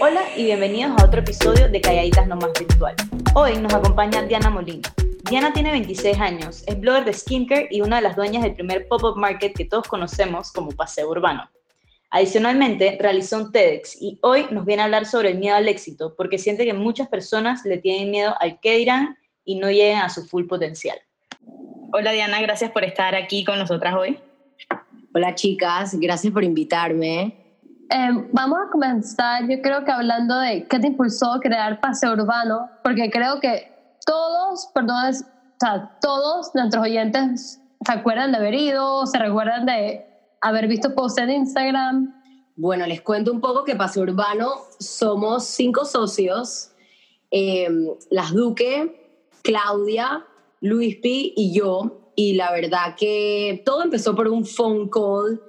Hola y bienvenidos a otro episodio de Calladitas No Más Virtual. Hoy nos acompaña Diana Molina. Diana tiene 26 años, es blogger de skincare y una de las dueñas del primer pop-up market que todos conocemos como Paseo Urbano. Adicionalmente, realizó un TEDx y hoy nos viene a hablar sobre el miedo al éxito, porque siente que muchas personas le tienen miedo al qué dirán y no llegan a su full potencial. Hola Diana, gracias por estar aquí con nosotras hoy. Hola chicas, gracias por invitarme. Eh, vamos a comenzar, yo creo que hablando de qué te impulsó crear Paseo Urbano, porque creo que todos, perdón, o sea, todos nuestros oyentes se acuerdan de haber ido, se recuerdan de haber visto posts en Instagram. Bueno, les cuento un poco que Paseo Urbano somos cinco socios, eh, las Duque, Claudia, Luis P y yo, y la verdad que todo empezó por un phone call.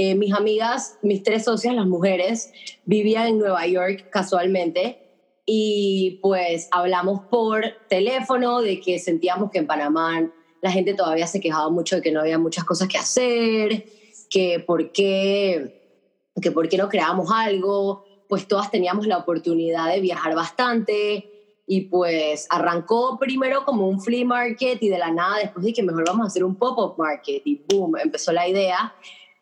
Eh, mis amigas, mis tres socias, las mujeres, vivían en Nueva York casualmente y pues hablamos por teléfono de que sentíamos que en Panamá la gente todavía se quejaba mucho de que no había muchas cosas que hacer, que por qué, que por qué no creábamos algo, pues todas teníamos la oportunidad de viajar bastante y pues arrancó primero como un flea market y de la nada después dije mejor vamos a hacer un pop-up market y boom, empezó la idea.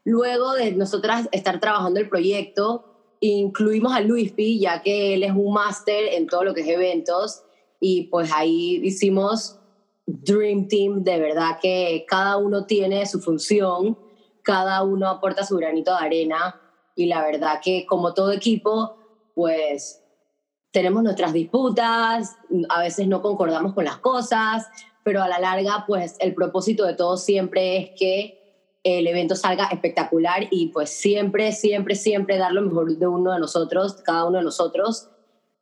Luego de nosotras estar trabajando el proyecto, incluimos a Luis P, ya que él es un máster en todo lo que es eventos y pues ahí hicimos Dream Team, de verdad que cada uno tiene su función cada uno aporta su granito de arena y la verdad que como todo equipo, pues tenemos nuestras disputas, a veces no concordamos con las cosas, pero a la larga, pues el propósito de todo siempre es que el evento salga espectacular y pues siempre, siempre, siempre dar lo mejor de uno de nosotros, cada uno de nosotros,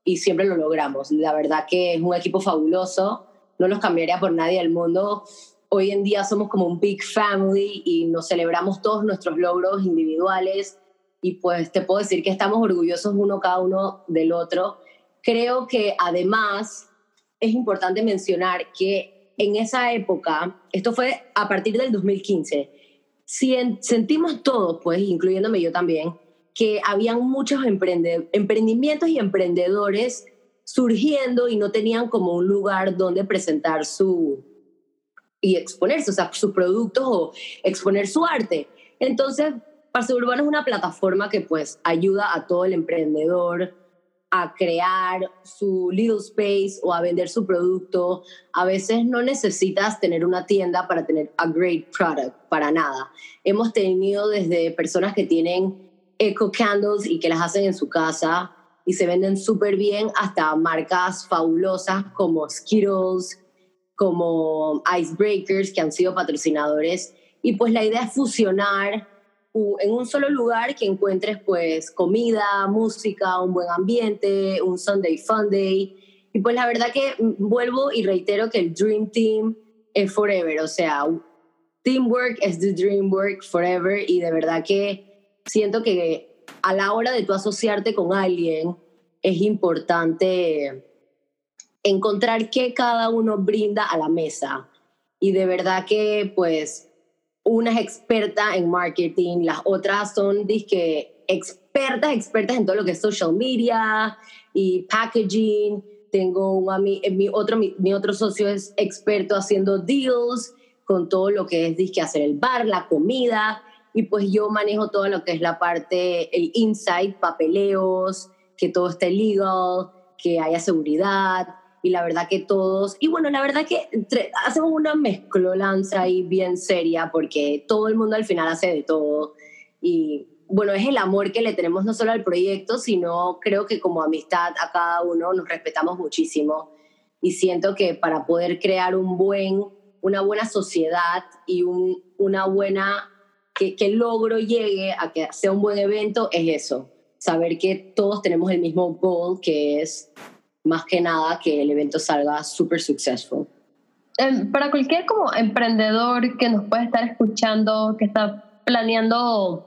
y siempre lo logramos. La verdad que es un equipo fabuloso, no los cambiaría por nadie del mundo hoy en día somos como un big family y nos celebramos todos nuestros logros individuales y pues te puedo decir que estamos orgullosos uno cada uno del otro. Creo que además es importante mencionar que en esa época, esto fue a partir del 2015, sentimos todos, pues incluyéndome yo también, que habían muchos emprendimientos y emprendedores surgiendo y no tenían como un lugar donde presentar su, y exponerse, o sea, sus productos o exponer su arte. Entonces, Paseo Urbano es una plataforma que pues ayuda a todo el emprendedor a crear su little space o a vender su producto. A veces no necesitas tener una tienda para tener a great product, para nada. Hemos tenido desde personas que tienen eco candles y que las hacen en su casa y se venden súper bien hasta marcas fabulosas como Skittles, como Icebreakers, que han sido patrocinadores. Y pues la idea es fusionar en un solo lugar que encuentres pues comida, música, un buen ambiente, un Sunday Fun Day. Y pues la verdad que vuelvo y reitero que el Dream Team es forever, o sea, teamwork es the dream work forever y de verdad que siento que a la hora de tú asociarte con alguien es importante encontrar qué cada uno brinda a la mesa. Y de verdad que pues una es experta en marketing, las otras son disque expertas, expertas en todo lo que es social media y packaging. Tengo un eh, mi otro, mi, otro socio es experto haciendo deals con todo lo que es disque hacer el bar, la comida. Y pues yo manejo todo lo que es la parte, el insight, papeleos, que todo esté legal, que haya seguridad, y la verdad que todos, y bueno, la verdad que hacemos una mezclolanza ahí bien seria porque todo el mundo al final hace de todo. Y bueno, es el amor que le tenemos no solo al proyecto, sino creo que como amistad a cada uno nos respetamos muchísimo. Y siento que para poder crear un buen, una buena sociedad y un, una buena, que, que el logro llegue a que sea un buen evento es eso, saber que todos tenemos el mismo goal que es más que nada que el evento salga súper successful. Em, para cualquier como emprendedor que nos puede estar escuchando, que está planeando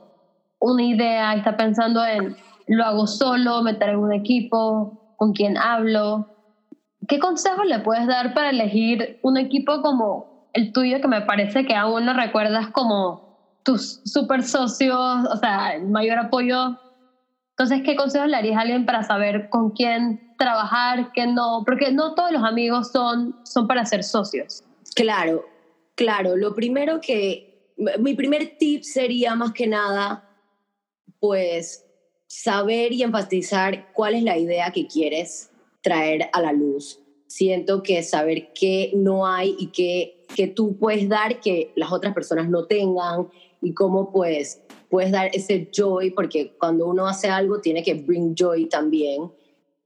una idea, está pensando en lo hago solo, meter en un equipo, con quién hablo, ¿qué consejos le puedes dar para elegir un equipo como el tuyo que me parece que aún no recuerdas como tus super socios, o sea, el mayor apoyo Entonces, ¿qué consejos le harías a alguien para saber con quién trabajar, qué no? Porque no todos los amigos son, son para ser socios. Claro, claro. Lo primero que, mi primer tip sería más que nada, pues, saber y enfatizar cuál es la idea que quieres traer a la luz. Siento que saber qué no hay y qué, que tú puedes dar que las otras personas no tengan y cómo pues puedes dar ese joy, porque cuando uno hace algo tiene que bring joy también.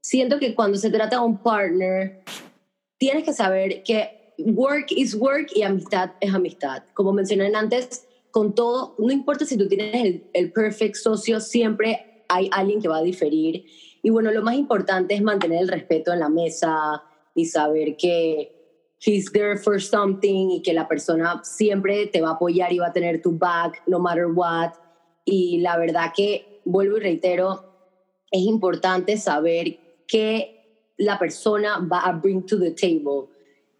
Siento que cuando se trata de un partner, tienes que saber que work is work y amistad es amistad. Como mencioné antes, con todo, no importa si tú tienes el, el perfect socio, siempre hay alguien que va a diferir. Y bueno, lo más importante es mantener el respeto en la mesa y saber que he's there for something y que la persona siempre te va a apoyar y va a tener tu back no matter what. Y la verdad que, vuelvo y reitero, es importante saber qué la persona va a bring to the table.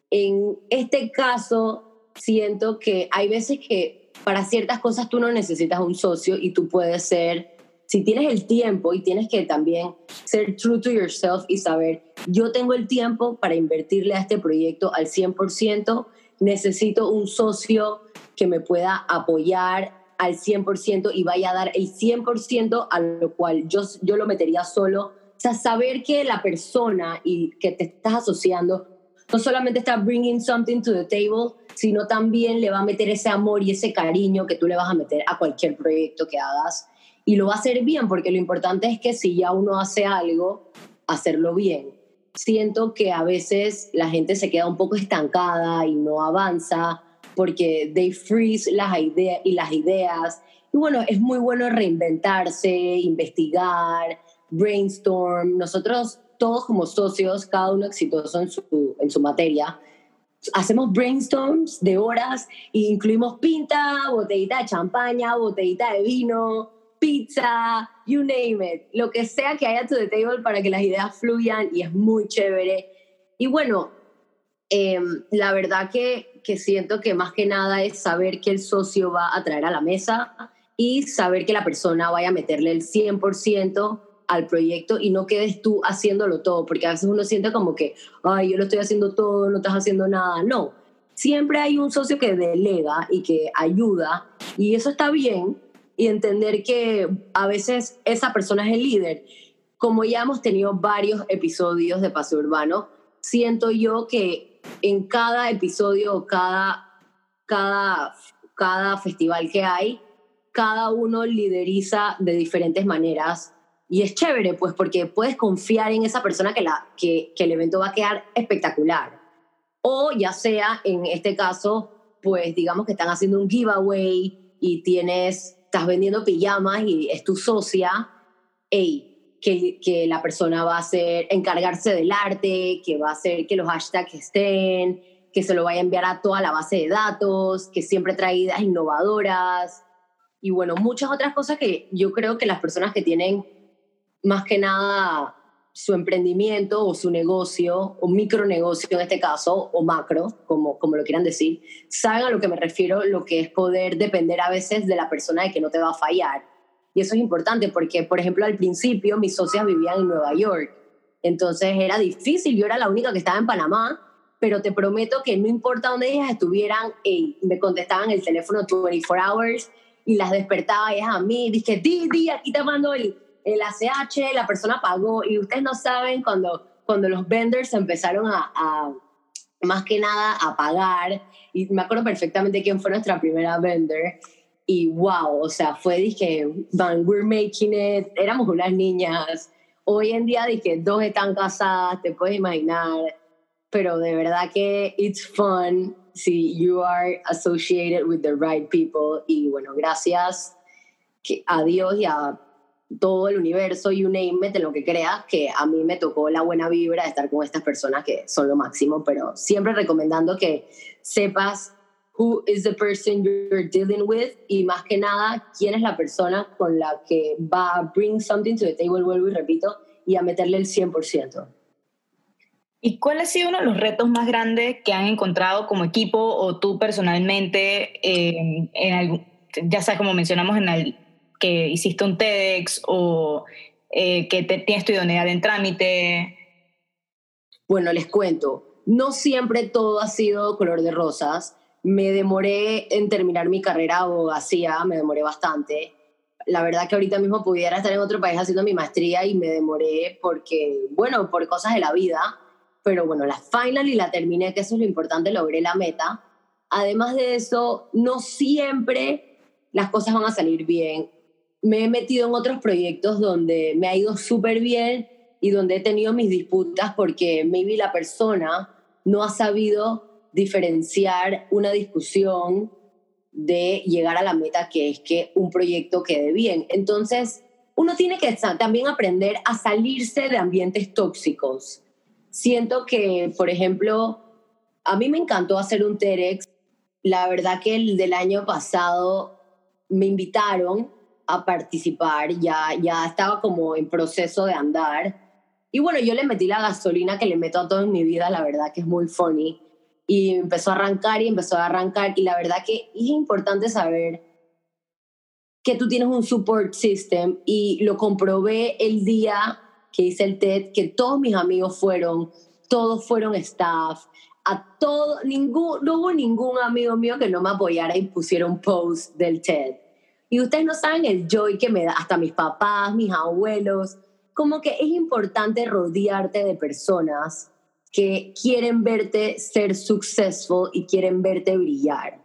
En este caso, siento que hay veces que para ciertas cosas tú no necesitas un socio y tú puedes ser si tienes el tiempo y tienes que también ser true to yourself y saber, yo tengo el tiempo para invertirle a este proyecto al 100%, necesito un socio que me pueda apoyar al 100% y vaya a dar el 100% a lo cual yo, yo lo metería solo. O sea, saber que la persona y que te estás asociando no solamente está bringing something to the table, sino también le va a meter ese amor y ese cariño que tú le vas a meter a cualquier proyecto que hagas y lo va a hacer bien, porque lo importante es que si ya uno hace algo, hacerlo bien. Siento que a veces la gente se queda un poco estancada y no avanza porque they freeze las ideas y las ideas. Y bueno, es muy bueno reinventarse, investigar, brainstorm. Nosotros todos como socios, cada uno exitoso en su, en su materia, hacemos brainstorms de horas e incluimos pinta, botellita de champaña, botellita de vino, pizza, you name it, lo que sea que haya to the table para que las ideas fluyan y es muy chévere. Y bueno, em, la verdad que, que siento que más que nada es saber que el socio va a traer a la mesa y saber que la persona vaya a meterle el 100% al proyecto y no quedes tú haciéndolo todo, porque a veces uno siente como que, ay, yo lo estoy haciendo todo, no estás haciendo nada. No, siempre hay un socio que delega y que ayuda y eso está bien, y entender que a veces esa persona es el líder. Como ya hemos tenido varios episodios de Paseo Urbano, siento yo que en cada episodio cada, cada, cada festival que hay, cada uno lideriza de diferentes maneras y es chévere, pues, porque puedes confiar en esa persona que, la, que, que el evento va a quedar espectacular. O ya sea, en este caso, pues digamos que están haciendo un giveaway y tienes estás vendiendo pijamas y es tu socia, hey, que, que, la persona va a hacer, encargarse del arte, que va a hacer que los hashtags estén, que se lo vaya a enviar a toda la base de datos, que siempre trae ideas innovadoras y bueno, muchas otras cosas que yo creo que las personas que tienen más que nada su emprendimiento o su negocio, o micronegocio en este caso, o macro, como, como lo quieran decir, saben a lo que me refiero, lo que es poder depender a veces de la persona de que no te va a fallar. Y eso es importante porque, por ejemplo, al principio mis socias vivían en Nueva York, entonces era difícil, yo era la única que estaba en Panamá, pero te prometo que no importa dónde ellas estuvieran, me contestaban el teléfono 24 hours y las despertaba ellas a mí, dije, di, di, aquí te mando el, el ACH, la persona pagó y ustedes no saben cuando, cuando los vendors empezaron a, más que nada a pagar y me acuerdo perfectamente quién fue nuestra primera vendor y wow, o sea, fue dije, man, we're making it, éramos unas niñas. Hoy en día dije, dos están casadas, te puedes imaginar, pero de verdad que it's fun si you are associated with the right people y bueno, gracias a Dios y a todo el universo, you name it, lo que creas, que a mí me tocó la buena vibra de estar con estas personas que son lo máximo, pero siempre recomendando que sepas who is the person you're dealing with y más que nada quién es la persona con la que va a bring something to the table, vuelvo y repito, y a meterle el 100%. ¿Y cuál ha sido uno de los retos más grandes que han encontrado como equipo o tú personalmente, eh, en algún, ya sabes, como mencionamos en el, que hiciste un TEDx o eh, que te, tienes tu idoneidad en trámite? Bueno, les cuento, no siempre todo ha sido color de rosas. Me demoré en terminar mi carrera abogacía, me demoré bastante. La verdad que ahorita mismo pudiera estar en otro país haciendo mi maestría y me demoré porque, bueno, por cosas de la vida. Pero bueno, la final y la terminé, que eso es lo importante, logré la meta. Además de eso, no siempre las cosas van a salir bien me he metido en otros proyectos donde me ha ido súper bien y donde he tenido mis disputas porque maybe la persona no ha sabido diferenciar una discusión de llegar a la meta que es que un proyecto quede bien. Entonces, uno tiene que también aprender a salirse de ambientes tóxicos. Siento que, por ejemplo, a mí me encantó hacer un TEDx. La verdad que el del año pasado me invitaron a participar, ya, ya estaba como en proceso de andar. Y bueno, yo le metí la gasolina que le meto a todo en mi vida, la verdad que es muy funny. Y empezó a arrancar y empezó a arrancar. Y la verdad que es importante saber que tú tienes un support system y lo comprobé el día que hice el TED, que todos mis amigos fueron, todos fueron staff, a todo, ningún, no hubo ningún amigo mío que no me apoyara y pusiera un post del TED. Y ustedes no saben el joy que me da hasta mis papás, mis abuelos. Como que es importante rodearte de personas que quieren verte ser successful y quieren verte brillar.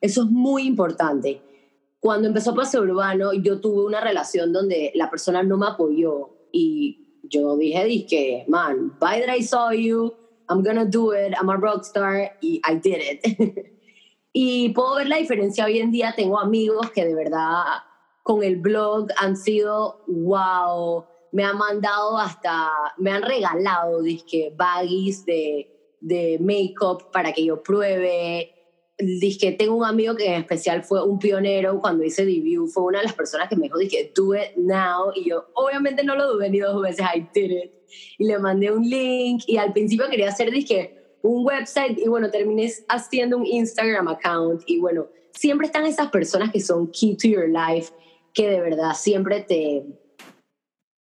Eso es muy importante. Cuando empezó Paseo Urbano, yo tuve una relación donde la persona no me apoyó y yo dije, dije, man, by that I saw you, I'm gonna do it, I'm a rockstar y I did it. Y puedo ver la diferencia hoy en día. Tengo amigos que de verdad con el blog han sido wow. Me han mandado hasta, me han regalado disque baggies de, de make-up para que yo pruebe. Disque tengo un amigo que en especial fue un pionero cuando hice debut. Fue una de las personas que me dijo, dije, do it now. Y yo obviamente no lo dudé ni dos veces, I did it. Y le mandé un link y al principio quería hacer disque un website y bueno, terminé haciendo un Instagram account y bueno, siempre están esas personas que son key to your life, que de verdad siempre te,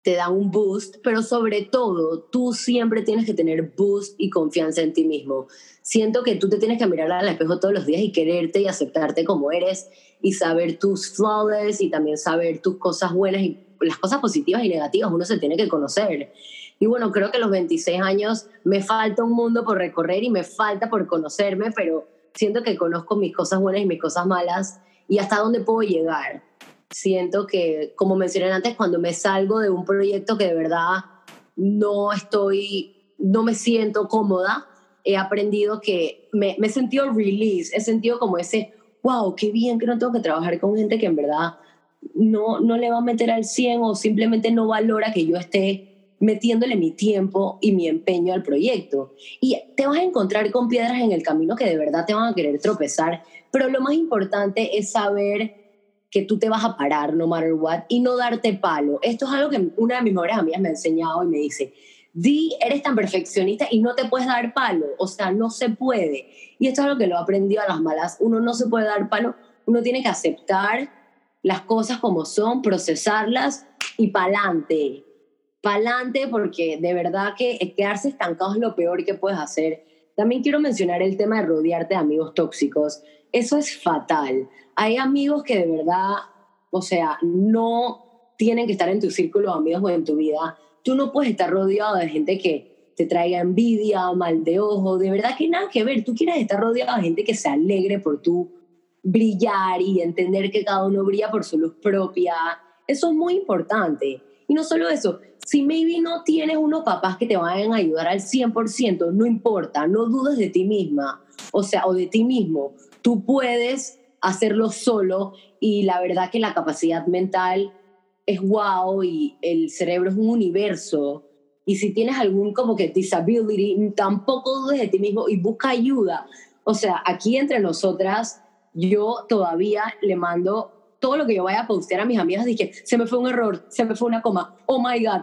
te dan un boost, pero sobre todo tú siempre tienes que tener boost y confianza en ti mismo. Siento que tú te tienes que mirar al espejo todos los días y quererte y aceptarte como eres y saber tus flaws y también saber tus cosas buenas y las cosas positivas y negativas. Uno se tiene que conocer. Y bueno, creo que los 26 años me falta un mundo por recorrer y me falta por conocerme, pero siento que conozco mis cosas buenas y mis cosas malas y hasta dónde puedo llegar. Siento que, como mencioné antes, cuando me salgo de un proyecto que de verdad no estoy, no me siento cómoda, he aprendido que me, me he sentido release, he sentido como ese, wow, qué bien que no tengo que trabajar con gente que en verdad no, no le va a meter al 100 o simplemente no valora que yo esté metiéndole mi tiempo y mi empeño al proyecto. Y te vas a encontrar con piedras en el camino que de verdad te van a querer tropezar, pero lo más importante es saber que tú te vas a parar no matter what y no darte palo. Esto es algo que una de mis mejores amigas me ha enseñado y me dice, di, eres tan perfeccionista y no te puedes dar palo, o sea, no se puede. Y esto es algo que lo he aprendido a las malas, uno no se puede dar palo, uno tiene que aceptar las cosas como son, procesarlas y pa'lante pa'lante porque de verdad que quedarse estancado es lo peor que puedes hacer. También quiero mencionar el tema de rodearte de amigos tóxicos. Eso es fatal. Hay amigos que de verdad, o sea, no tienen que estar en tu círculo de amigos o en tu vida. Tú no puedes estar rodeado de gente que te traiga envidia, mal de ojo, de verdad que nada que ver. Tú quieres estar rodeado de gente que se alegre por tu brillar y entender que cada uno brilla por su luz propia. Eso es muy importante. Y no solo eso, si maybe no tienes unos papás que te vayan a ayudar al 100%, no importa, no dudes de ti misma, o sea, o de ti mismo. Tú puedes hacerlo solo y la verdad que la capacidad mental es wow y el cerebro es un universo. Y si tienes algún como que disability, tampoco dudes de ti mismo y busca ayuda. O sea, aquí entre nosotras, yo todavía le mando todo lo que yo vaya a postear a mis amigas, dije, se me fue un error, se me fue una coma, oh my God.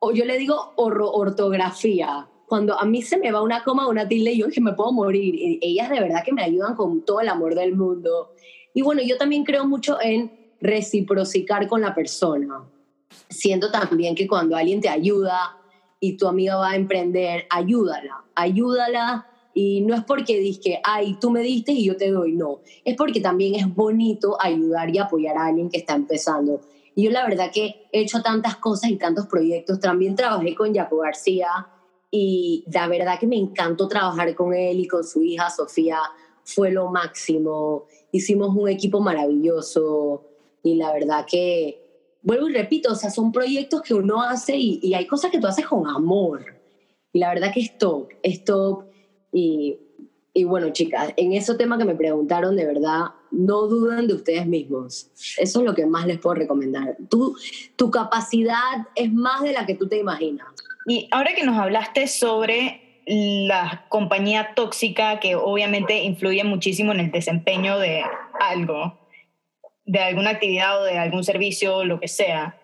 O yo le digo ortografía. Cuando a mí se me va una coma una tilde, yo que me puedo morir. Y ellas de verdad que me ayudan con todo el amor del mundo. Y bueno, yo también creo mucho en reciprocicar con la persona. siento también que cuando alguien te ayuda y tu amiga va a emprender, ayúdala, ayúdala. Y no es porque dije, ay, tú me diste y yo te doy, no. Es porque también es bonito ayudar y apoyar a alguien que está empezando. Y yo la verdad que he hecho tantas cosas y tantos proyectos. También trabajé con Jaco García y la verdad que me encantó trabajar con él y con su hija Sofía. Fue lo máximo. Hicimos un equipo maravilloso y la verdad que, vuelvo y repito, o sea, son proyectos que uno hace y, y hay cosas que tú haces con amor. Y la verdad que es top, es top. Y, y bueno, chicas, en ese tema que me preguntaron, de verdad, no duden de ustedes mismos. Eso es lo que más les puedo recomendar. Tú, tu capacidad es más de la que tú te imaginas. Y ahora que nos hablaste sobre la compañía tóxica que obviamente influye muchísimo en el desempeño de algo, de alguna actividad o de algún servicio, lo que sea.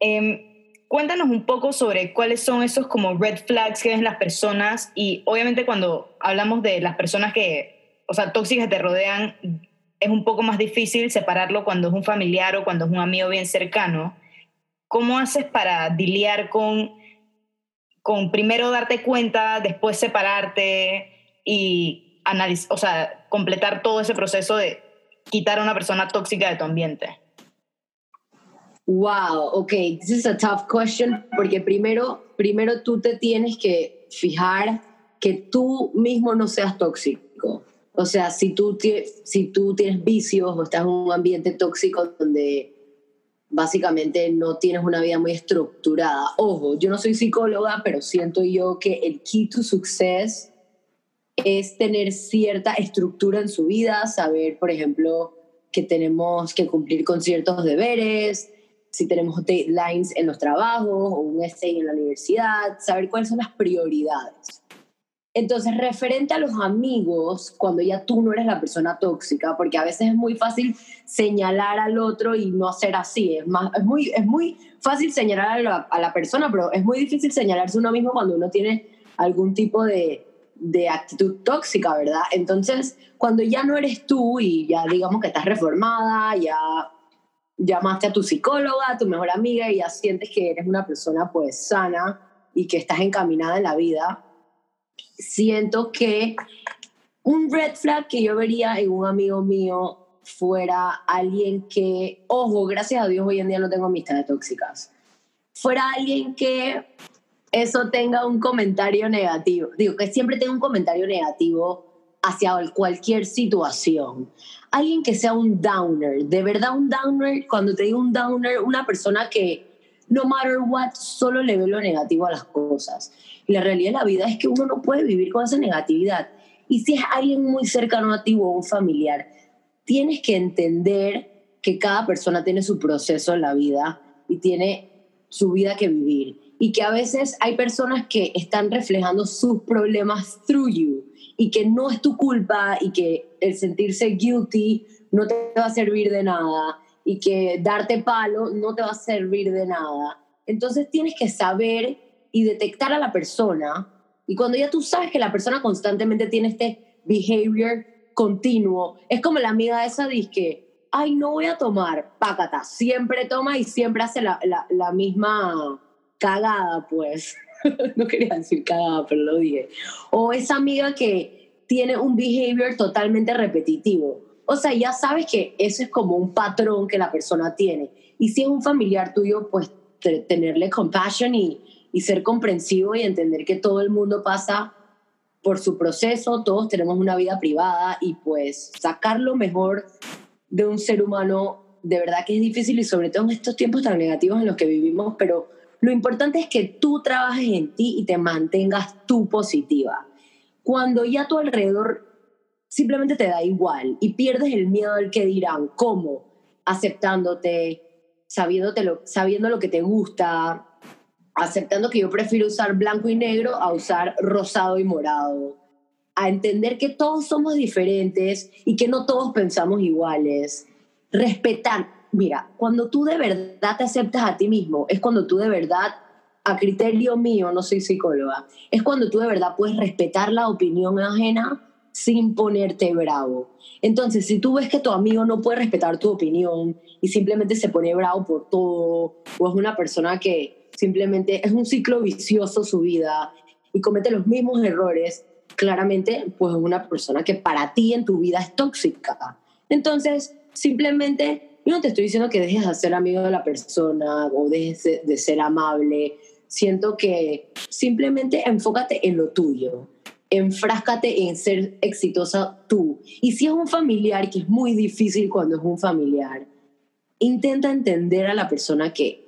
Em, cuéntanos un poco sobre cuáles son esos como red flags que ven las personas y obviamente cuando hablamos de las personas que, o sea, tóxicas te rodean, es un poco más difícil separarlo cuando es un familiar o cuando es un amigo bien cercano. ¿Cómo haces para diliar con, con primero darte cuenta, después separarte y analizar, o sea, completar todo ese proceso de quitar a una persona tóxica de tu ambiente? Wow, ok, this is a tough question porque primero, primero tú te tienes que fijar que tú mismo no seas tóxico. O sea, si tú, si tú tienes vicios o estás en un ambiente tóxico donde básicamente no tienes una vida muy estructurada. Ojo, yo no soy psicóloga, pero siento yo que el key to success es tener cierta estructura en su vida, saber, por ejemplo, que tenemos que cumplir con ciertos deberes, si tenemos deadlines en los trabajos o un essay en la universidad, saber cuáles son las prioridades. Entonces, referente a los amigos, cuando ya tú no eres la persona tóxica, porque a veces es muy fácil señalar al otro y no hacer así, es, más, es, muy, es muy fácil señalar a la, a la persona, pero es muy difícil señalarse uno mismo cuando uno tiene algún tipo de, de actitud tóxica, ¿verdad? Entonces, cuando ya no eres tú y ya digamos que estás reformada, ya llamaste a tu psicóloga, a tu mejor amiga y ya sientes que eres una persona pues sana y que estás encaminada en la vida, siento que un red flag que yo vería en un amigo mío fuera alguien que, ojo, gracias a Dios hoy en día no tengo amistades tóxicas, fuera alguien que eso tenga un comentario negativo. Digo, que siempre tenga un comentario negativo hacia cualquier situación. Alguien que sea un downer, de verdad un downer, cuando te digo un downer, una persona que no matter what, solo le ve lo negativo a las cosas. Y la realidad de la vida es que uno no puede vivir con esa negatividad. Y si es alguien muy cercano a ti o un familiar, tienes que entender que cada persona tiene su proceso en la vida y tiene su vida que vivir y que a veces hay personas que están reflejando sus problemas through you y que no es tu culpa y que el sentirse guilty no te va a servir de nada y que darte palo no te va a servir de nada. Entonces tienes que saber y detectar a la persona y cuando ya tú sabes que la persona constantemente tiene este behavior continuo, es como la amiga esa dice que, ay, no voy a tomar, pácata, siempre toma y siempre hace la, la, la misma cagada, pues. no quería decir cagada, pero lo dije. O esa amiga que tiene un behavior totalmente repetitivo. O sea, ya sabes que eso es como un patrón que la persona tiene. Y si es un familiar tuyo, pues tenerle compassion y, y ser comprensivo y entender que todo el mundo pasa por su proceso, todos tenemos una vida privada y pues sacar lo mejor de un ser humano de verdad que es difícil y sobre todo en estos tiempos tan negativos en los que vivimos, pero lo importante es que tú trabajes en ti y te mantengas tú positiva. Cuando ya a tu alrededor simplemente te da igual y pierdes el miedo al que dirán, ¿cómo? Aceptándote, sabiéndote lo, sabiendo lo que te gusta, aceptando que yo prefiero usar blanco y negro a usar rosado y morado, a entender que todos somos diferentes y que no todos pensamos iguales, respetar, mira, cuando tú de verdad te aceptas a ti mismo, es cuando tú de verdad, a criterio mío, no soy psicóloga, es cuando tú de verdad puedes respetar la opinión ajena sin ponerte bravo. Entonces, si tú ves que tu amigo no puede respetar tu opinión y simplemente se pone bravo por todo, o es una persona que simplemente es un ciclo vicioso su vida y comete los mismos errores, claramente, pues es una persona que para ti en tu vida es tóxica. Entonces, simplemente, yo no te estoy diciendo que dejes de ser amigo de la persona o dejes de ser amable. Siento que simplemente enfócate en lo tuyo enfráscate en ser exitosa tú. Y si es un familiar, que es muy difícil cuando es un familiar, intenta entender a la persona que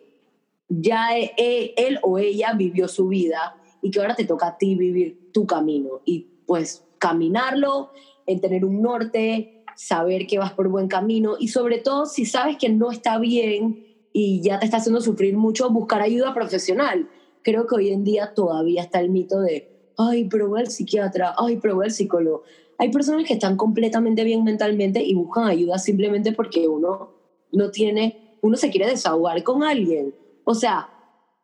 ya e, e, él o ella vivió su vida y que ahora te toca a ti vivir tu camino y pues caminarlo, en tener un norte, saber que vas por buen camino y sobre todo si sabes que no está bien y ya te está haciendo sufrir mucho, buscar ayuda profesional. Creo que hoy en día todavía está el mito de ay, pero voy al psiquiatra, ay, pero voy al psicólogo. Hay personas que están completamente bien mentalmente y buscan ayuda simplemente porque uno no tiene, uno se quiere desahogar con alguien. O sea,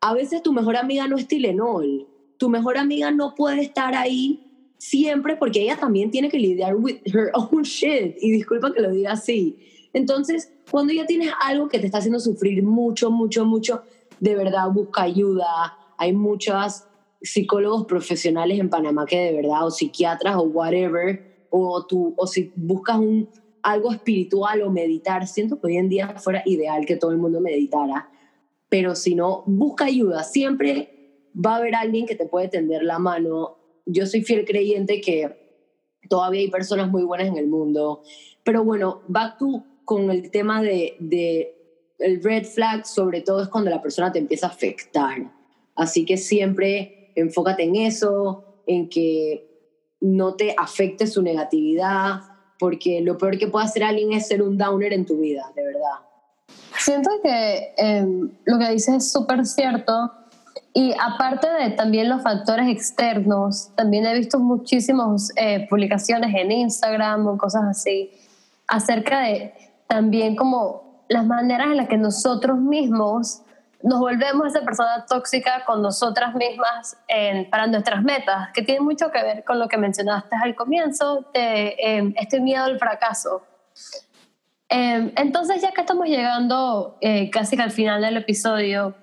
a veces tu mejor amiga no es Tilenol, tu mejor amiga no puede estar ahí siempre porque ella también tiene que lidiar with her own shit. Y disculpa que lo diga así. Entonces, cuando ya tienes algo que te está haciendo sufrir mucho, mucho, mucho, de verdad busca ayuda. Hay muchas psicólogos profesionales en Panamá que de verdad, o psiquiatras o whatever, o, tú, o si buscas un, algo espiritual o meditar, siento que hoy en día fuera ideal que todo el mundo meditara, pero si no, busca ayuda, siempre va a haber alguien que te puede tender la mano. Yo soy fiel creyente que todavía hay personas muy buenas en el mundo, pero bueno, back to con el tema de, de el red flag, sobre todo es cuando la persona te empieza a afectar. Así que siempre enfócate en eso, en que no te afecte su negatividad, porque lo peor que puede hacer alguien es ser un downer en tu vida, de verdad. Siento que em, lo que dices es súper cierto. Y aparte de también los factores externos, también he visto muchísimas eh, publicaciones en Instagram o cosas así acerca de también como las maneras en las que nosotros mismos nos volvemos esa persona tóxica con nosotras mismas para nuestras metas, que tiene mucho que ver con lo que mencionaste al comienzo, de em, este miedo al fracaso. Em, entonces, ya que estamos llegando eh, casi al final del episodio,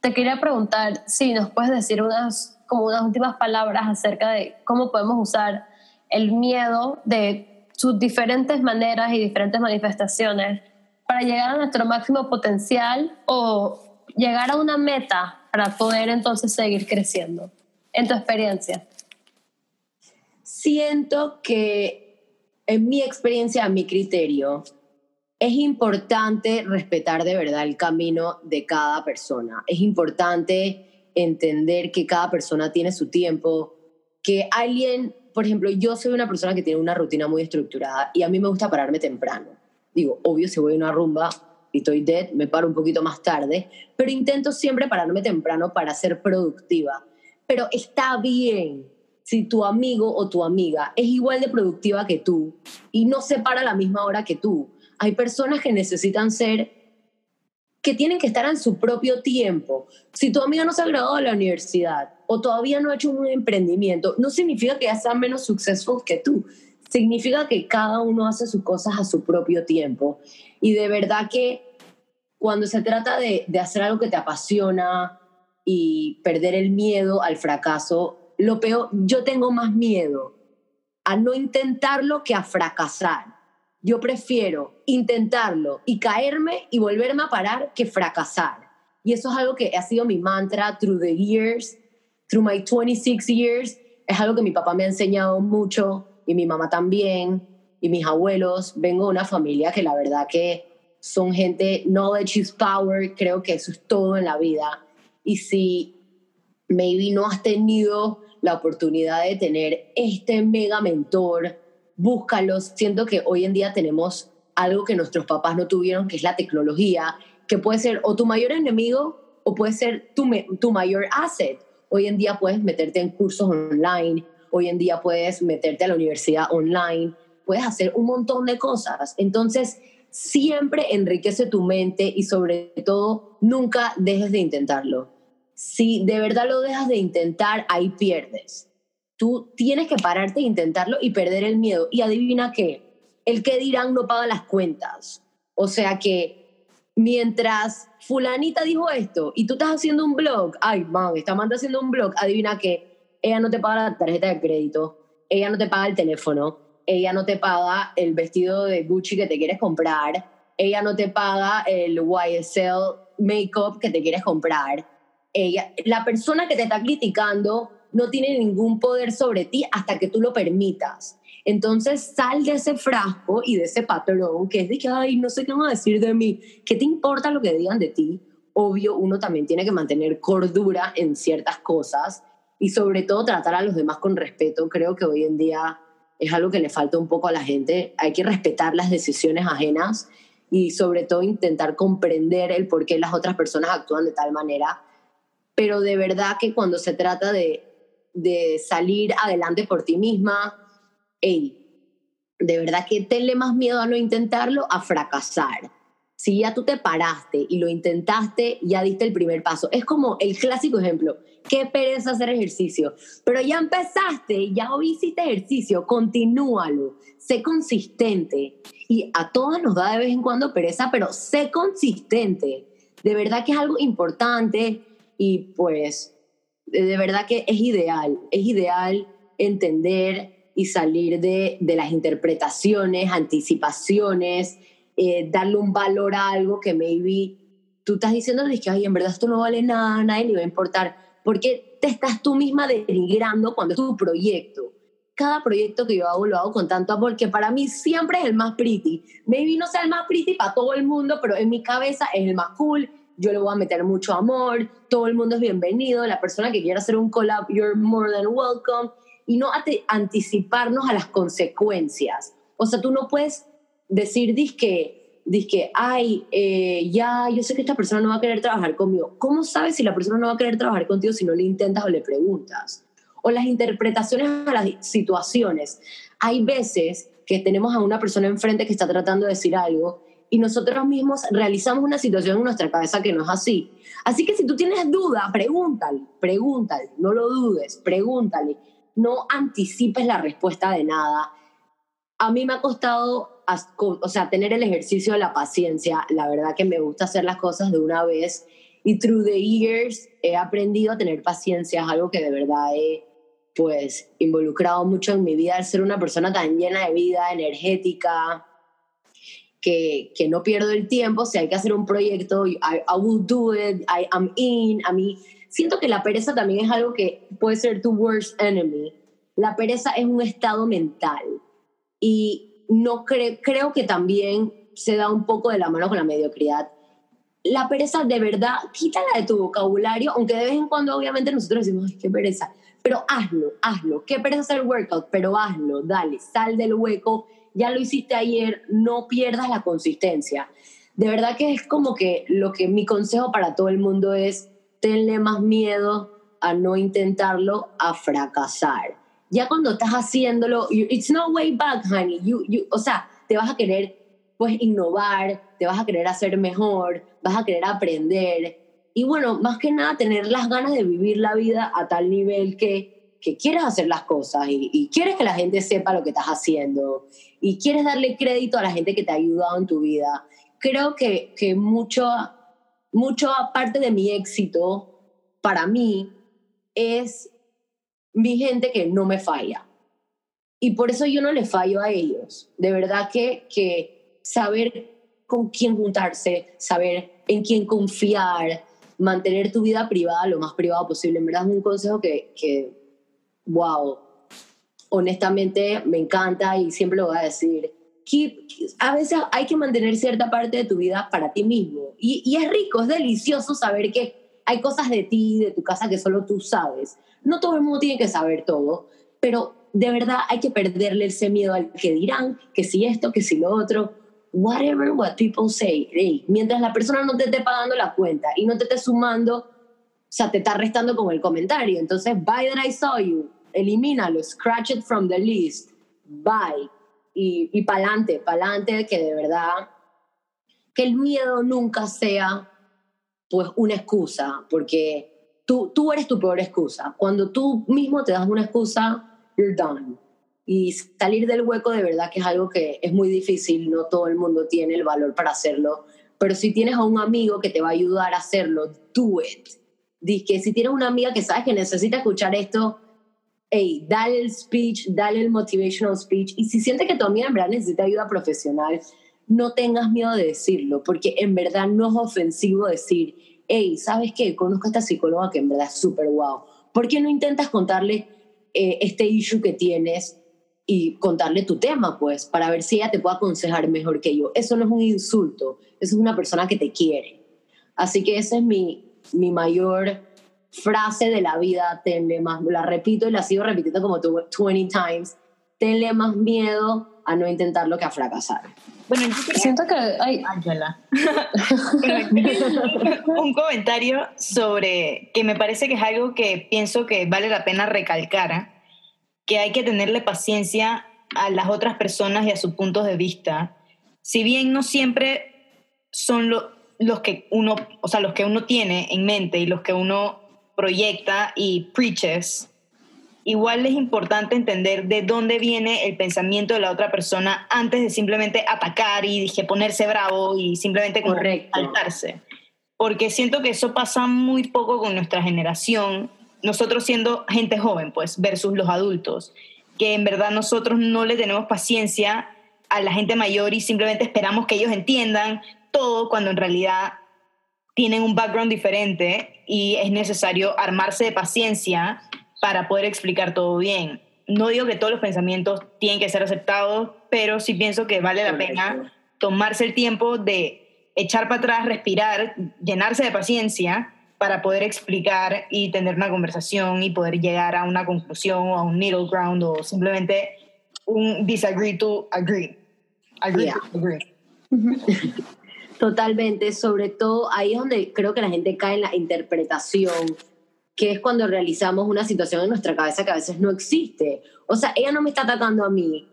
te quería preguntar si nos puedes decir unas, como unas últimas palabras acerca de cómo podemos usar el miedo de sus diferentes maneras y diferentes manifestaciones para llegar a nuestro máximo potencial o llegar a una meta para poder entonces seguir creciendo, en tu experiencia? Siento que en mi experiencia, a mi criterio, es importante respetar de verdad el camino de cada persona. Es importante entender que cada persona tiene su tiempo, que alguien, por ejemplo, yo soy una persona que tiene una rutina muy estructurada y a mí me gusta pararme temprano. Digo, obvio, si voy a una rumba, y estoy dead, me paro un poquito más tarde, pero intento siempre pararme temprano para ser productiva. Pero está bien si tu amigo o tu amiga es igual de productiva que tú y no se para a la misma hora que tú. Hay personas que necesitan ser, que tienen que estar en su propio tiempo. Si tu amiga no se ha graduado de la universidad o todavía no ha hecho un emprendimiento, no significa que ya sea menos successful que tú significa que cada uno hace sus cosas a su propio tiempo. Y de verdad que cuando se trata de, hacer algo que te apasiona y perder el miedo al fracaso, lo peor, yo tengo más miedo a no intentarlo que a fracasar. Yo prefiero intentarlo y caerme y volverme a parar que fracasar. Y eso es algo que ha sido mi mantra through the years, through my 26 years. Es algo que mi papá me ha enseñado mucho y mi mamá también, y mis abuelos. Vengo de una familia que la verdad que son gente, knowledge is power, creo que eso es todo en la vida. Y si maybe no has tenido la oportunidad de tener este mega mentor, búscalos. Siento que hoy en día tenemos algo que nuestros papás no tuvieron, que es la tecnología, que puede ser o tu mayor enemigo o puede ser tu, tu mayor asset. Hoy en día puedes meterte en cursos online, hoy en día puedes meterte a la universidad online, puedes hacer un montón de cosas. Entonces, siempre enriquece tu mente y sobre todo, nunca dejes de intentarlo. Si de verdad lo dejas de intentar, ahí pierdes. Tú tienes que pararte e intentarlo y perder el miedo. Y adivina qué, el que dirán no paga las cuentas. O sea que mientras fulanita dijo esto y tú estás haciendo un blog, ay, man, está Amanda haciendo un blog, adivina qué, ella no te paga la tarjeta de crédito, ella no te paga el teléfono, ella no te paga el vestido de Gucci que te quieres comprar, ella no te paga el YSL makeup que te quieres comprar. Ella, la persona que te está criticando no tiene ningún poder sobre ti hasta que tú lo permitas. Entonces sal de ese frasco y de ese patrón que es de que, ay, no sé qué van a decir de mí. ¿Qué te importa lo que digan de ti? Obvio, uno también tiene que mantener cordura en ciertas cosas y sobre todo tratar a los demás con respeto. Creo que hoy en día es algo que le falta un poco a la gente. Hay que respetar las decisiones ajenas y sobre todo intentar comprender el por qué las otras personas actúan de tal manera. Pero de verdad que cuando se trata de, de salir adelante por ti misma, hey, de verdad que tenle más miedo a no intentarlo, a fracasar. Si ya tú te paraste y lo intentaste, ya diste el primer paso. Es como el clásico ejemplo, qué pereza hacer ejercicio, pero ya empezaste, ya hiciste ejercicio, continúalo, sé consistente. Y a todas nos da de vez en cuando pereza, pero sé consistente. De verdad que es algo importante y pues de verdad que es ideal, es ideal entender y salir de, de las interpretaciones, anticipaciones, eh, darle un valor a algo que maybe tú estás diciendo que, ay, en verdad esto no vale nada, nadie le va a importar, porque te estás tú misma denigrando cuando es tu proyecto. Cada proyecto que yo hago lo hago con tanto amor que para mí siempre es el más pretty. Maybe no sea el más pretty para todo el mundo, pero en mi cabeza es el más cool. Yo le voy a meter mucho amor, todo el mundo es bienvenido, la persona que quiera hacer un collab, you're more than welcome. Y no anticiparnos a las consecuencias. O sea, tú no puedes decir, disque, que, ay, eh, ya, yo sé que esta persona no va a querer trabajar conmigo. ¿Cómo sabes si la persona no va a querer trabajar contigo si no le intentas o le preguntas? O las interpretaciones a las situaciones. Hay veces que tenemos a una persona enfrente que está tratando de decir algo y nosotros mismos realizamos una situación en nuestra cabeza que no es así. Así que si tú tienes duda, pregúntale, pregúntale, no lo dudes, pregúntale. No anticipes la respuesta de nada. A mí me ha costado o sea, tener el ejercicio de la paciencia. La verdad que me gusta hacer las cosas de una vez y through the years he aprendido a tener paciencia, es algo que de verdad he pues involucrado mucho en mi vida, al ser una persona tan llena de vida, energética, que, que no pierdo el tiempo, si hay que hacer un proyecto, I, I will do it, I am in, a mí siento que la pereza también es algo que puede ser tu worst enemy. La pereza es un estado mental y no creo que también se da un poco de la mano con la mediocridad. La pereza de verdad, quítala de tu vocabulario, aunque de vez en cuando obviamente nosotros decimos, qué pereza, pero hazlo, hazlo, qué pereza hacer workout, pero hazlo, dale, sal del hueco, ya lo hiciste ayer, no pierdas la consistencia. De verdad que es como que lo que mi consejo para todo el mundo es, tenle más miedo a no intentarlo, a fracasar ya cuando estás haciéndolo, it's no way back, honey. You, you, o sea, te vas a querer pues innovar, te vas a querer hacer mejor, vas a querer aprender. Y bueno, más que nada tener las ganas de vivir la vida a tal nivel que, que quieres hacer las cosas y, y quieres que la gente sepa lo que estás haciendo y quieres darle crédito a la gente que te ha ayudado en tu vida. Creo que, que mucho, mucho aparte de mi éxito, para mí, es mi gente que no me falla. Y por eso yo no le fallo a ellos. De verdad que, que saber con quién juntarse, saber en quién confiar, mantener tu vida privada lo más privado posible. En verdad es un consejo que, que wow, honestamente me encanta y siempre lo voy a decir. a veces hay que mantener cierta parte de tu vida para ti mismo. Y, y es rico, es delicioso saber que hay cosas de ti, de tu casa, que solo tú sabes. No todo el mundo tiene que saber todo, pero de verdad hay que perderle ese miedo al que dirán, que si esto, que si lo otro, whatever what people say. mientras la persona no te esté pagando la cuenta y no te esté sumando, o sea, te está restando con el comentario. Entonces, bye that I saw you, elimínalo, scratch it from the list, bye. Y, y pa'lante, pa'lante, que de verdad, que el miedo nunca sea pues una excusa, porque Tú, tú eres tu peor excusa. Cuando tú mismo te das una excusa, you're done. Y salir del hueco de verdad que es algo que es muy difícil, no todo el mundo tiene el valor para hacerlo, pero si tienes a un amigo que te va a ayudar a hacerlo, do it. Que si tienes una amiga que sabes que necesita escuchar esto, hey, dale el speech, dale el motivational speech. Y si sientes que tu amiga en verdad necesita ayuda profesional, no tengas miedo de decirlo, porque en verdad no es ofensivo decir, hey, ¿sabes qué? Conozco a esta psicóloga que en verdad es súper guau. ¿Por qué no intentas contarle eh, este issue que tienes y contarle tu tema, pues, para ver si ella te puede aconsejar mejor que yo? Eso no es un insulto, eso es una persona que te quiere. Así que esa es mi, mi mayor frase de la vida, tenle más, la repito y la sigo repitiendo como 20 times, tenle más miedo a no intentarlo que a fracasar. Bueno, siento que hay... Ángela. un comentario sobre que me parece que es algo que pienso que vale la pena recalcar, que hay que tenerle paciencia a las otras personas y a sus puntos de vista. Si bien no siempre son los que uno, o sea, los que uno tiene en mente y los que uno proyecta y preaches, igual es importante entender de dónde viene el pensamiento de la otra persona antes de simplemente atacar y dije, ponerse bravo y simplemente saltarse. Porque siento que eso pasa muy poco con nuestra generación, nosotros siendo gente joven, pues, versus los adultos, que en verdad nosotros no le tenemos paciencia a la gente mayor y simplemente esperamos que ellos entiendan todo cuando en realidad tienen un background diferente y es necesario armarse de paciencia para poder explicar todo bien. No digo que todos los pensamientos tienen que ser aceptados, pero sí pienso que vale la pena tomarse el tiempo de echar para atrás, respirar, llenarse de paciencia para poder explicar y tener una conversación y poder llegar a una conclusión o a un middle ground o simplemente un disagree to agree. Agree to agree. Totalmente, sobre todo ahí es donde creo que la gente cae en la interpretación, que es cuando realizamos una situación en nuestra cabeza que a veces no existe. O sea, ella no me está atacando a mí.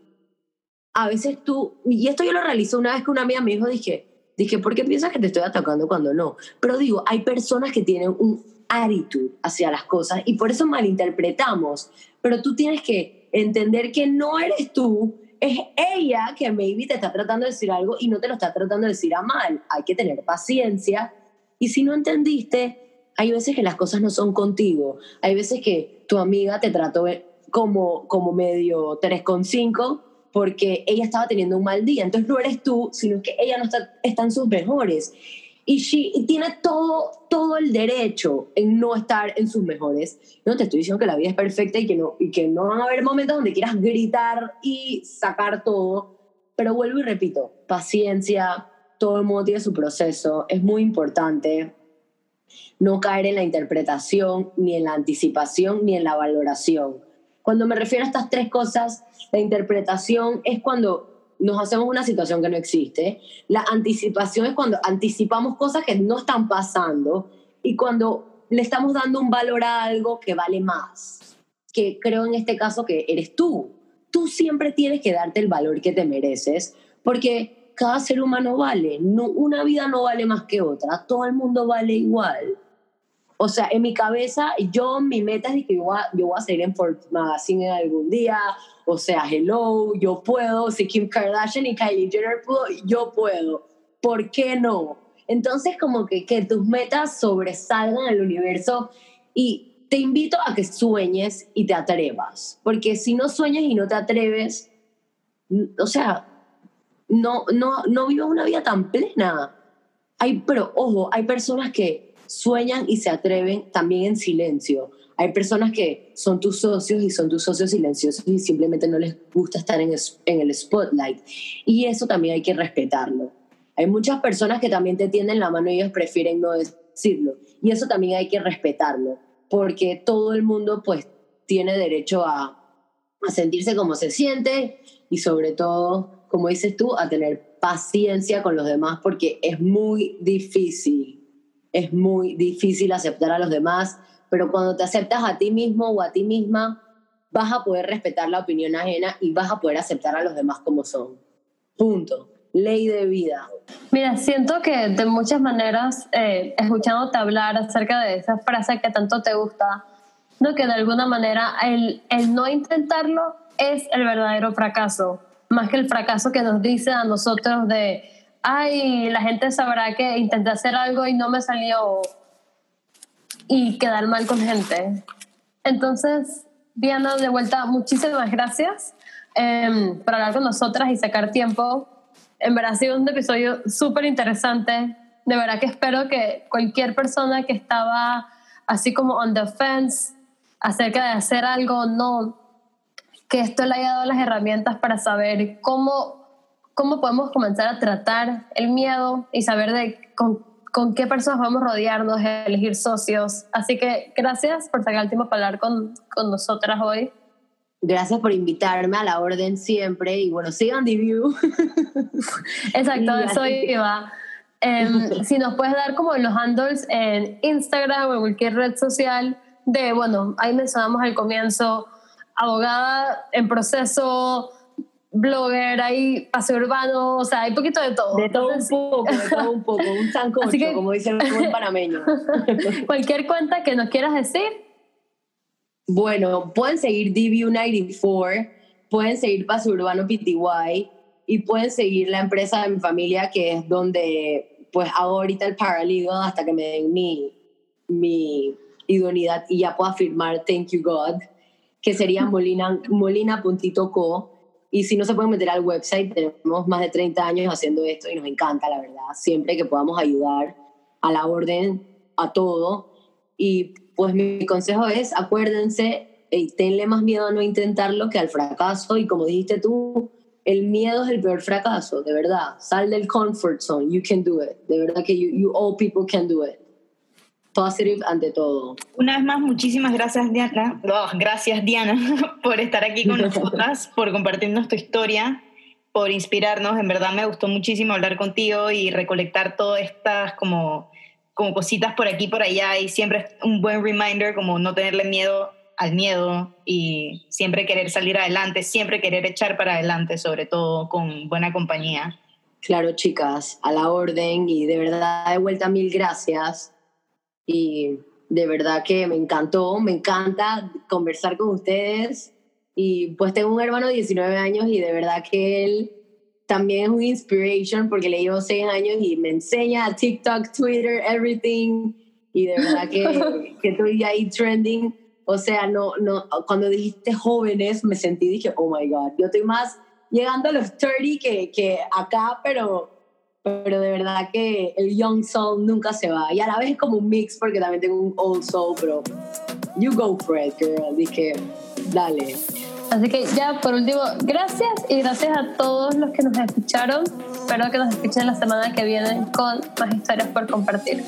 A veces tú, y esto yo lo realicé una vez que una amiga me dijo, dije, dije, ¿por qué piensas que te estoy atacando cuando no? Pero digo, hay personas que tienen un attitude hacia las cosas y por eso malinterpretamos. Pero tú tienes que entender que no eres tú es ella que maybe te está tratando de decir algo y no te lo está tratando de decir a mal. Hay que tener paciencia. Y si no entendiste, hay veces que las cosas no son contigo. Hay veces que tu amiga te trató como, como medio 3,5 porque ella estaba teniendo un mal día. Entonces no eres tú, sino que ella no está, está en sus mejores y tiene todo, todo el derecho en no estar en sus mejores. No te estoy diciendo que la vida es perfecta y que no, y que no van a haber momentos donde quieras gritar y sacar todo, pero vuelvo y repito, paciencia, todo el mundo tiene su proceso, es muy importante no caer en la interpretación, ni en la anticipación, ni en la valoración. Cuando me refiero a estas tres cosas, la interpretación es cuando nos hacemos una situación que no existe. La anticipación es cuando anticipamos cosas que no están pasando y cuando le estamos dando un valor a algo que vale más, que creo en este caso que eres tú. Tú siempre tienes que darte el valor que te mereces porque cada ser humano vale, no, una vida no vale más que otra, todo el mundo vale igual. O sea, en mi cabeza, yo, mi meta es que yo voy a, yo voy a salir en Forbes Magazine algún día, o sea, hello, yo puedo, si Kim Kardashian y Kylie Jenner pudo, yo puedo. ¿Por qué no? Entonces, como que, que tus metas sobresalgan el universo y te invito a que sueñes y te atrevas. Porque si no sueñas y no te atreves, o sea, no, no, no vivas una vida tan plena. Hay, pero ojo, hay personas que sueñan y se atreven también en silencio. Hay personas que son tus socios y son tus socios silenciosos y simplemente no les gusta estar en, el spotlight. Y eso también hay que respetarlo. Hay muchas personas que también te tienden la mano y ellos prefieren no decirlo. Y eso también hay que respetarlo, porque todo el mundo pues tiene derecho a, a sentirse como se siente y sobre todo, como dices tú, a tener paciencia con los demás, porque es muy difícil, es muy difícil aceptar a los demás pero cuando te aceptas a ti mismo o a ti misma, vas a poder respetar la opinión ajena y vas a poder aceptar a los demás como son. Punto. Ley de vida. Mira, siento que de muchas maneras, eh, escuchándote hablar acerca de esa frase que tanto te gusta, no que de alguna manera el, el no intentarlo es el verdadero fracaso, más que el fracaso que nos dice a nosotros de, ay, la gente sabrá que intenté hacer algo y no me salió y quedar mal con gente. Entonces, Diana, de vuelta, muchísimas gracias em, por hablar con nosotras y sacar tiempo. En verdad ha sido un episodio súper interesante. De verdad que espero que cualquier persona que estaba así como on the fence acerca de hacer algo, no, que esto le haya dado las herramientas para saber cómo, cómo podemos comenzar a tratar el miedo y saber de con, con qué personas vamos a rodearnos, elegir socios. Así que gracias por sacar el tiempo para hablar con, con nosotras hoy. Gracias por invitarme a la orden siempre y bueno, sigan The View. Exacto, eso iba. Em, si nos puedes dar como los handles en Instagram o en cualquier red social de, bueno, ahí mencionamos al comienzo, abogada en proceso, blogger, hay paseo urbano, o sea, hay poquito de todo. De todo un poco, de todo un poco, un sancocho, como dice el buen panameño. cualquier cuenta que nos quieras decir. Bueno, pueden seguir DV94, pueden seguir Paseo Urbano PTY y pueden seguir la empresa de mi familia, que es donde pues hago ahorita el paralegal hasta que me den mi, mi idoneidad y ya pueda firmar Thank You God, que sería molina, molina.co. Y si no se pueden meter al website, tenemos más de 30 años haciendo esto y nos encanta, la verdad. Siempre que podamos ayudar a la orden, a todo. Y pues mi consejo es, acuérdense, y tenle más miedo a no intentarlo que al fracaso. Y como dijiste tú, el miedo es el peor fracaso, de verdad. Sal del comfort zone, you can do it. De verdad que you, you all people can do it positive ante todo. Una vez más, muchísimas gracias Diana, oh, gracias Diana por estar aquí con nosotras, por compartirnos tu historia, por inspirarnos. En verdad me gustó muchísimo hablar contigo y recolectar todas estas como, como cositas por aquí por allá y siempre es un buen reminder como no tenerle miedo al miedo y siempre querer salir adelante, siempre querer echar para adelante, sobre todo con buena compañía. Claro, chicas, a la orden y de verdad de vuelta mil gracias y de verdad que me encantó, me encanta conversar con ustedes y pues tengo un hermano de 19 años y de verdad que él también es un inspiration porque le llevo 6 años y me enseña TikTok, Twitter, everything y de verdad que, que estoy ahí trending. O sea, no, no, cuando dijiste jóvenes me sentí, dije, oh my God, yo estoy más llegando a los 30 que, que acá, pero pero de verdad que el young soul nunca se va. Y a la vez es como un mix porque también tengo un old soul, pero you go for it, girl. Dije, dale. Así que ya por último, gracias y gracias a todos los que nos escucharon. Espero que nos escuchen la semana que viene con más historias por compartir.